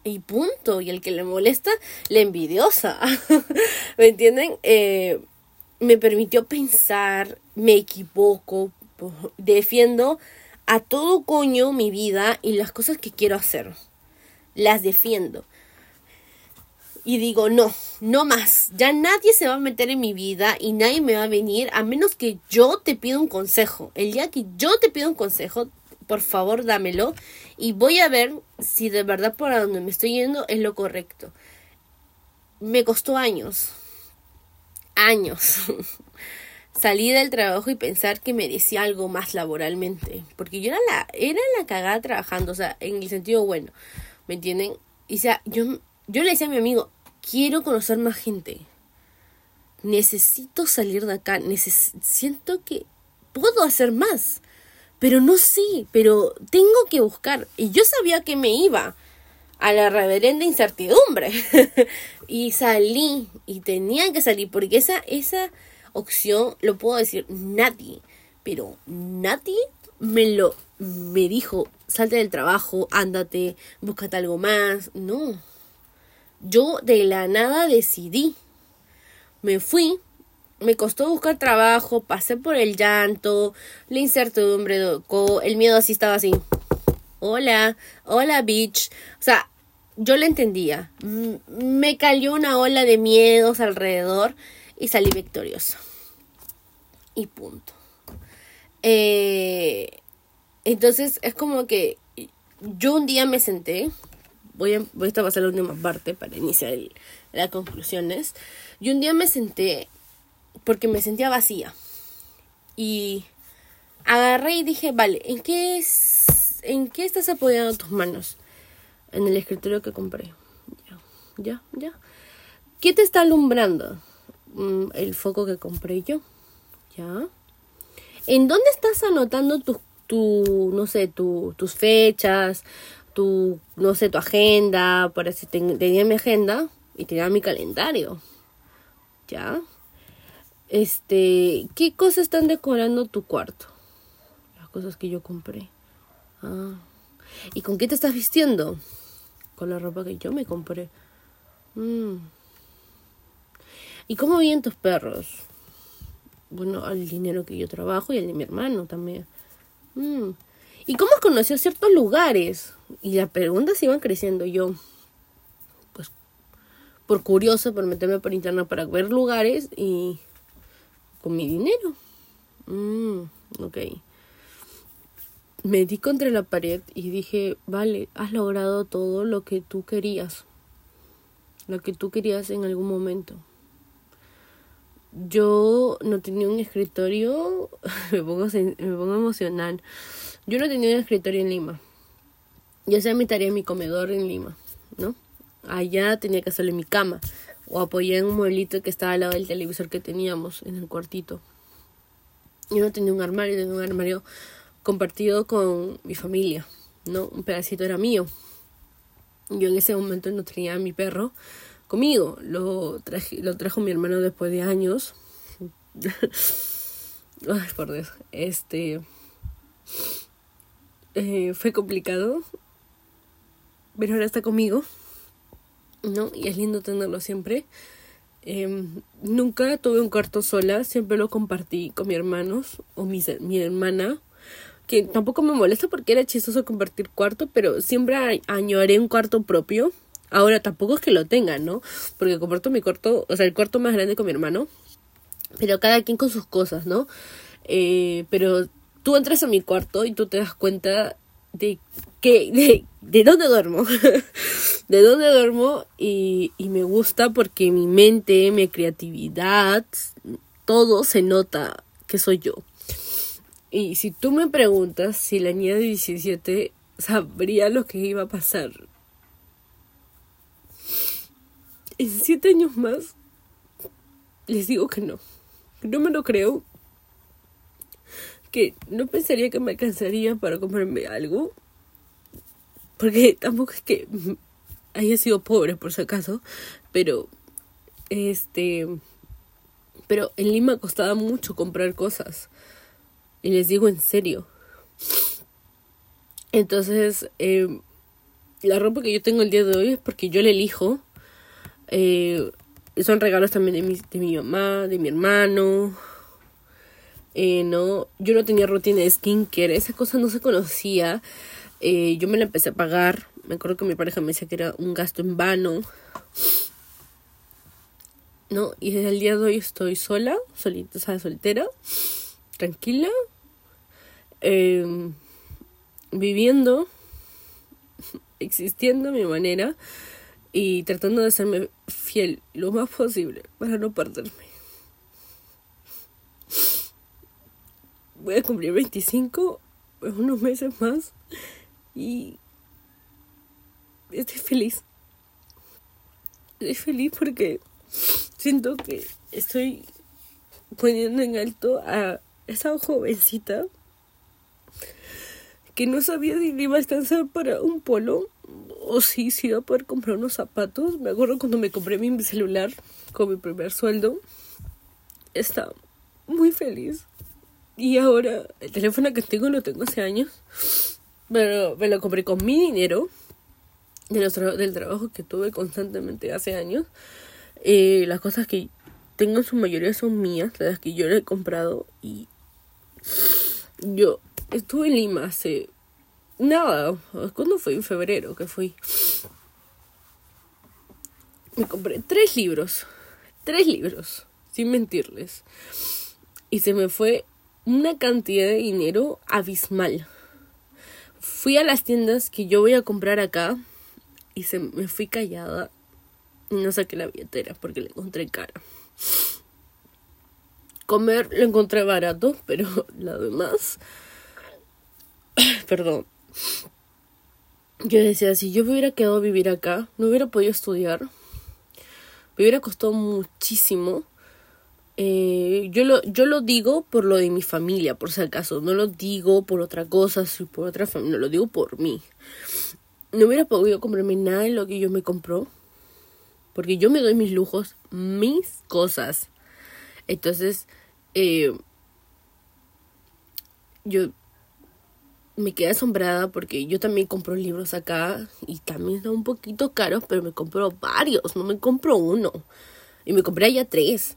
y punto. Y el que le molesta, la envidiosa. ¿Me entienden? Eh, me permitió pensar, me equivoco, defiendo a todo coño mi vida y las cosas que quiero hacer. Las defiendo. Y digo, no, no más. Ya nadie se va a meter en mi vida y nadie me va a venir a menos que yo te pida un consejo. El día que yo te pido un consejo, por favor dámelo y voy a ver si de verdad por donde me estoy yendo es lo correcto. Me costó años, años, salir del trabajo y pensar que merecía algo más laboralmente, porque yo era la, era la cagada trabajando, o sea, en el sentido bueno, ¿me entienden? Y sea, yo, yo le decía a mi amigo, quiero conocer más gente, necesito salir de acá, siento que puedo hacer más pero no sé, pero tengo que buscar. Y yo sabía que me iba a la reverenda incertidumbre. y salí, y tenía que salir, porque esa, esa opción, lo puedo decir, nadie, pero nadie me lo, me dijo, salte del trabajo, ándate, búscate algo más. No, Yo de la nada decidí. Me fui, me costó buscar trabajo, pasé por el llanto, la incertidumbre, el miedo así estaba así. Hola, hola bitch. O sea, yo le entendía. Me cayó una ola de miedos alrededor y salí victorioso. Y punto. Eh, entonces es como que yo un día me senté, voy a, voy a pasar la última parte para iniciar las conclusiones. Y un día me senté porque me sentía vacía. Y agarré y dije, vale, ¿en qué, es, ¿en qué estás apoyando tus manos? En el escritorio que compré. Ya, ya, ya. ¿Qué te está alumbrando? Mm, el foco que compré yo. Ya. ¿En dónde estás anotando tus tu, no sé, tu, tus fechas, tu, no sé, tu agenda, por así tenía mi agenda y tenía mi calendario. ¿Ya? Este, ¿qué cosas están decorando tu cuarto? Las cosas que yo compré. Ah. ¿Y con qué te estás vistiendo? Con la ropa que yo me compré. Mm. ¿Y cómo viven tus perros? Bueno, al dinero que yo trabajo y al de mi hermano también. Mm. ¿Y cómo conoció ciertos lugares? Y las preguntas iban creciendo. Yo, pues, por curioso, por meterme por internet para ver lugares y con mi dinero. Mm, ok. Me di contra la pared y dije, vale, has logrado todo lo que tú querías. Lo que tú querías en algún momento yo no tenía un escritorio, me pongo, me pongo emocional. Yo no tenía un escritorio en Lima. Yo hacía mi tarea en mi comedor en Lima, ¿no? Allá tenía que hacerlo en mi cama o apoyar en un mueblito que estaba al lado del televisor que teníamos en el cuartito. Yo no tenía un armario, tenía un armario compartido con mi familia, ¿no? Un pedacito era mío. Yo en ese momento no tenía a mi perro conmigo. Lo, traje, lo trajo mi hermano después de años. Ay, por Dios. Este. Eh, fue complicado. Pero ahora está conmigo. ¿No? Y es lindo tenerlo siempre. Em, nunca tuve un cuarto sola. Siempre lo compartí con mis hermanos o mi, mi hermana. Que tampoco me molesta porque era chistoso compartir cuarto. Pero siempre añoré un cuarto propio Ahora tampoco es que lo tengan, ¿no? Porque comparto mi cuarto, o sea, el cuarto más grande con mi hermano. Pero cada quien con sus cosas, ¿no? Eh, pero tú entras a mi cuarto y tú te das cuenta de que de, de dónde duermo de dónde duermo y, y me gusta porque mi mente mi creatividad todo se nota que soy yo y si tú me preguntas si la niña de 17 sabría lo que iba a pasar en siete años más, les digo que no. No me lo creo. Que no pensaría que me alcanzaría para comprarme algo. Porque tampoco es que haya sido pobre por si acaso. Pero, este... Pero en Lima costaba mucho comprar cosas. Y les digo en serio. Entonces, eh, la ropa que yo tengo el día de hoy es porque yo la elijo eh, son regalos también de mi, de mi mamá, de mi hermano. Eh, no, yo no tenía rutina de skincare, esa cosa no se conocía. Eh, yo me la empecé a pagar. Me acuerdo que mi pareja me decía que era un gasto en vano. ¿No? Y desde el día de hoy estoy sola, solita, soltera, tranquila, em, viviendo, existiendo a mi manera y tratando de serme fiel lo más posible para no perderme. Voy a cumplir 25 en unos meses más y estoy feliz. Estoy feliz porque siento que estoy poniendo en alto a esa jovencita que no sabía si iba a alcanzar para un polo o sí, sí iba a poder comprar unos zapatos. Me acuerdo cuando me compré mi celular con mi primer sueldo. Estaba muy feliz. Y ahora el teléfono que tengo lo tengo hace años. Pero me lo compré con mi dinero. de los del trabajo que tuve constantemente hace años. Eh, las cosas que tengo en su mayoría son mías, las que yo le he comprado y yo estuve en Lima hace nada, ¿cuándo fue? En febrero que fui. Me compré tres libros, tres libros, sin mentirles. Y se me fue una cantidad de dinero abismal. Fui a las tiendas que yo voy a comprar acá y se me fui callada y no saqué la billetera porque la encontré cara. Comer lo encontré barato, pero lo demás. Perdón. Yo decía, si yo me hubiera quedado a vivir acá, no hubiera podido estudiar. Me hubiera costado muchísimo. Eh, yo, lo, yo lo digo por lo de mi familia, por si acaso. No lo digo por otra cosa, por otra familia. No lo digo por mí. No hubiera podido comprarme nada de lo que yo me compró. Porque yo me doy mis lujos, mis cosas. Entonces, eh, yo me quedé asombrada porque yo también compro libros acá y también son un poquito caros, pero me compro varios, no me compro uno. Y me compré allá tres.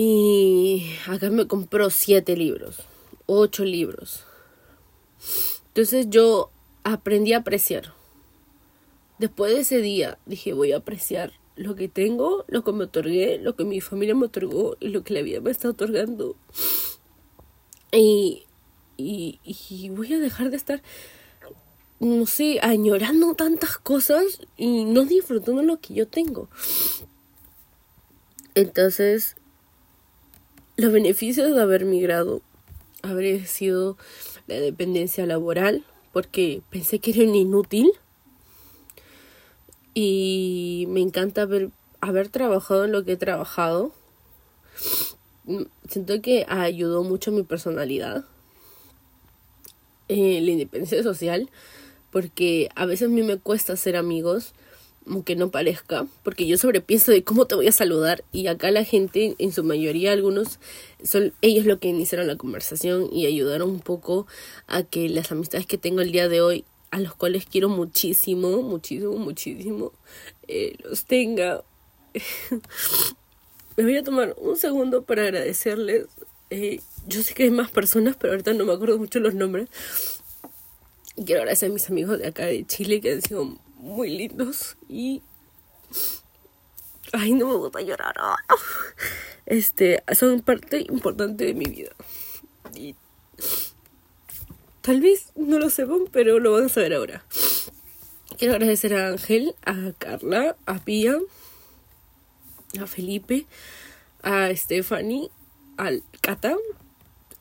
Y acá me compró siete libros, ocho libros. Entonces yo aprendí a apreciar. Después de ese día dije voy a apreciar lo que tengo, lo que me otorgué, lo que mi familia me otorgó y lo que la vida me está otorgando. Y, y, voy a dejar de estar, no sé, añorando tantas cosas y no disfrutando lo que yo tengo. Entonces, los beneficios de haber migrado habría sido la dependencia laboral, porque pensé que era un inútil y me encanta haber, haber trabajado en lo que he trabajado. Siento que ayudó mucho mi personalidad, eh, la independencia social, porque a veces a mí me cuesta ser amigos, aunque no parezca, porque yo sobrepienso de cómo te voy a saludar y acá la gente, en su mayoría algunos, son ellos los que iniciaron la conversación y ayudaron un poco a que las amistades que tengo el día de hoy a los cuales quiero muchísimo, muchísimo, muchísimo, eh, los tenga. me voy a tomar un segundo para agradecerles. Eh, yo sé que hay más personas, pero ahorita no me acuerdo mucho los nombres. Quiero agradecer a mis amigos de acá de Chile que han sido muy lindos y... Ay, no me gusta llorar. Este, son parte importante de mi vida. Tal vez no lo sepan, pero lo van a saber ahora. Quiero agradecer a Ángel, a Carla, a Pia, a Felipe, a Stephanie, al Cata,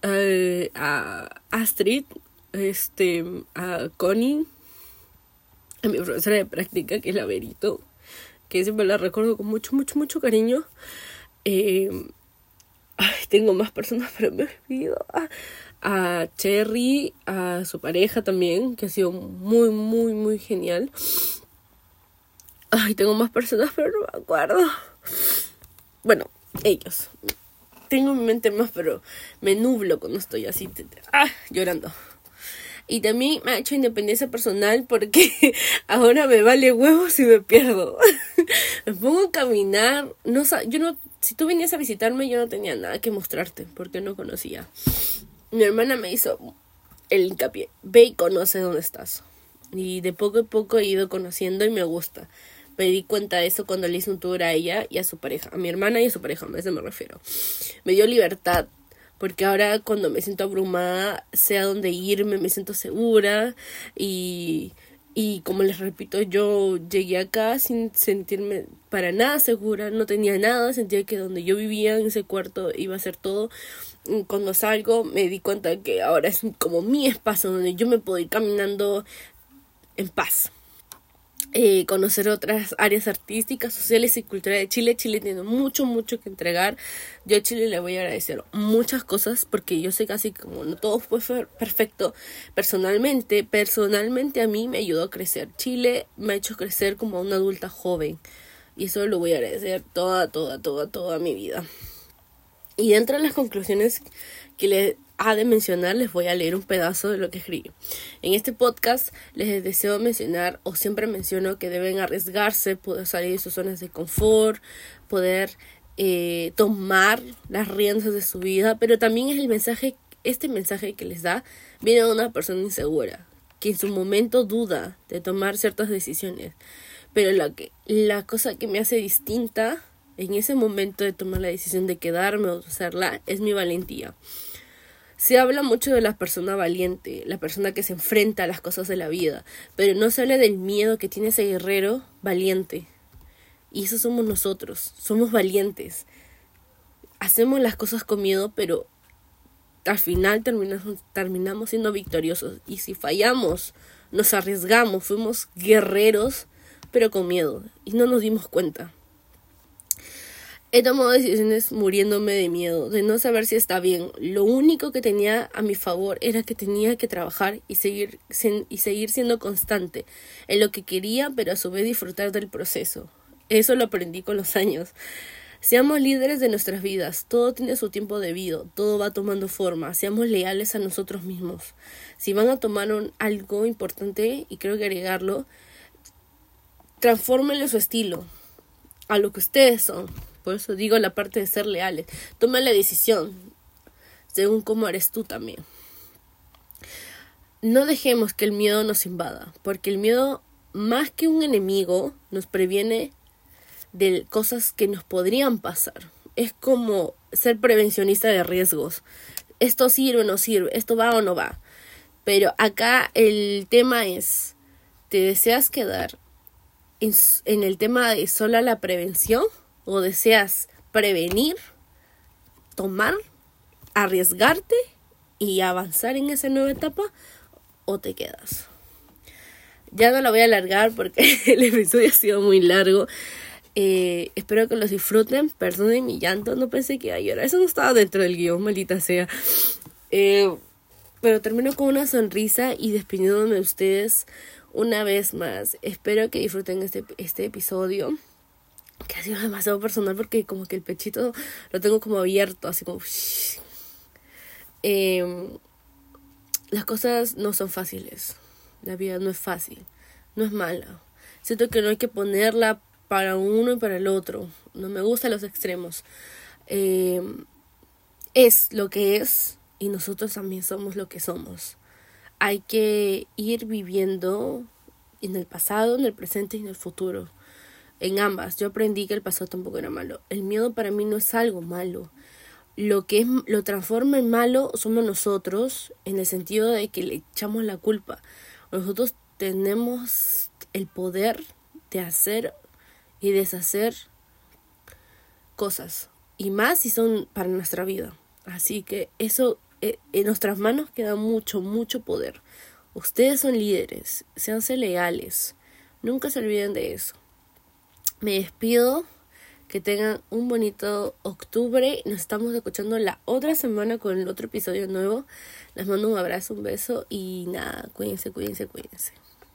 a, Astrid, este, a Connie, a mi profesora de práctica, que es la Verito, que siempre la recuerdo con mucho, mucho, mucho cariño. Eh, tengo más personas, pero me olvido a Cherry, a su pareja también, que ha sido muy, muy, muy genial. Ay, tengo más personas, pero no me acuerdo. Bueno, ellos. Tengo en mi mente más, pero me nublo cuando estoy así, ah, llorando. Y también me ha hecho independencia personal porque ahora me vale huevos si me pierdo. me pongo a caminar. No, yo no, si tú venías a visitarme, yo no tenía nada que mostrarte porque no conocía mi hermana me hizo el hincapié, ve y conoce dónde estás. Y de poco a poco he ido conociendo y me gusta. Me di cuenta de eso cuando le hice un tour a ella y a su pareja, a mi hermana y a su pareja, a eso me refiero. Me dio libertad, porque ahora cuando me siento abrumada, sé a dónde irme, me siento segura y, y como les repito, yo llegué acá sin sentirme para nada segura, no tenía nada, sentía que donde yo vivía en ese cuarto iba a ser todo cuando salgo me di cuenta que ahora es como mi espacio donde yo me puedo ir caminando en paz. Eh, conocer otras áreas artísticas, sociales y culturales de Chile. Chile tiene mucho, mucho que entregar. Yo a Chile le voy a agradecer muchas cosas porque yo sé casi como no todo fue perfecto personalmente. Personalmente a mí me ayudó a crecer. Chile me ha hecho crecer como una adulta joven y eso lo voy a agradecer toda, toda, toda, toda mi vida. Y dentro de las conclusiones que le ha de mencionar, les voy a leer un pedazo de lo que escribí. En este podcast les deseo mencionar, o siempre menciono, que deben arriesgarse, poder salir de sus zonas de confort, poder eh, tomar las riendas de su vida, pero también es el mensaje, este mensaje que les da, viene de una persona insegura, que en su momento duda de tomar ciertas decisiones. Pero la, que, la cosa que me hace distinta en ese momento de tomar la decisión de quedarme o hacerla es mi valentía. Se habla mucho de la persona valiente, la persona que se enfrenta a las cosas de la vida, pero no se habla del miedo que tiene ese guerrero valiente. Y eso somos nosotros, somos valientes. Hacemos las cosas con miedo, pero al final terminamos, terminamos siendo victoriosos. Y si fallamos, nos arriesgamos, fuimos guerreros, pero con miedo. Y no nos dimos cuenta. He tomado decisiones muriéndome de miedo, de no saber si está bien. Lo único que tenía a mi favor era que tenía que trabajar y seguir, y seguir siendo constante en lo que quería, pero a su vez disfrutar del proceso. Eso lo aprendí con los años. Seamos líderes de nuestras vidas, todo tiene su tiempo debido, todo va tomando forma, seamos leales a nosotros mismos. Si van a tomar algo importante, y creo que agregarlo, transfórmenle su estilo a lo que ustedes son. Por eso digo la parte de ser leales. Toma la decisión según cómo eres tú también. No dejemos que el miedo nos invada, porque el miedo, más que un enemigo, nos previene de cosas que nos podrían pasar. Es como ser prevencionista de riesgos. Esto sirve o no sirve, esto va o no va. Pero acá el tema es, ¿te deseas quedar en, en el tema de sola la prevención? O deseas prevenir, tomar, arriesgarte y avanzar en esa nueva etapa o te quedas. Ya no la voy a alargar porque el episodio ha sido muy largo. Eh, espero que los disfruten. Perdonen mi llanto. No pensé que iba a llorar. Eso no estaba dentro del guion, maldita sea. Eh, pero termino con una sonrisa y despidiéndome de ustedes una vez más. Espero que disfruten este, este episodio que ha sido demasiado personal porque como que el pechito lo tengo como abierto, así como... Eh, las cosas no son fáciles. La vida no es fácil. No es mala. Siento que no hay que ponerla para uno y para el otro. No me gustan los extremos. Eh, es lo que es y nosotros también somos lo que somos. Hay que ir viviendo en el pasado, en el presente y en el futuro en ambas. Yo aprendí que el pasado tampoco era malo. El miedo para mí no es algo malo. Lo que es, lo transforma en malo somos nosotros, en el sentido de que le echamos la culpa. Nosotros tenemos el poder de hacer y deshacer cosas. Y más si son para nuestra vida. Así que eso eh, en nuestras manos queda mucho, mucho poder. Ustedes son líderes, seanse leales. Nunca se olviden de eso me despido. Que tengan un bonito octubre. Nos estamos escuchando la otra semana con el otro episodio nuevo. Les mando un abrazo, un beso y nada, cuídense, cuídense, cuídense.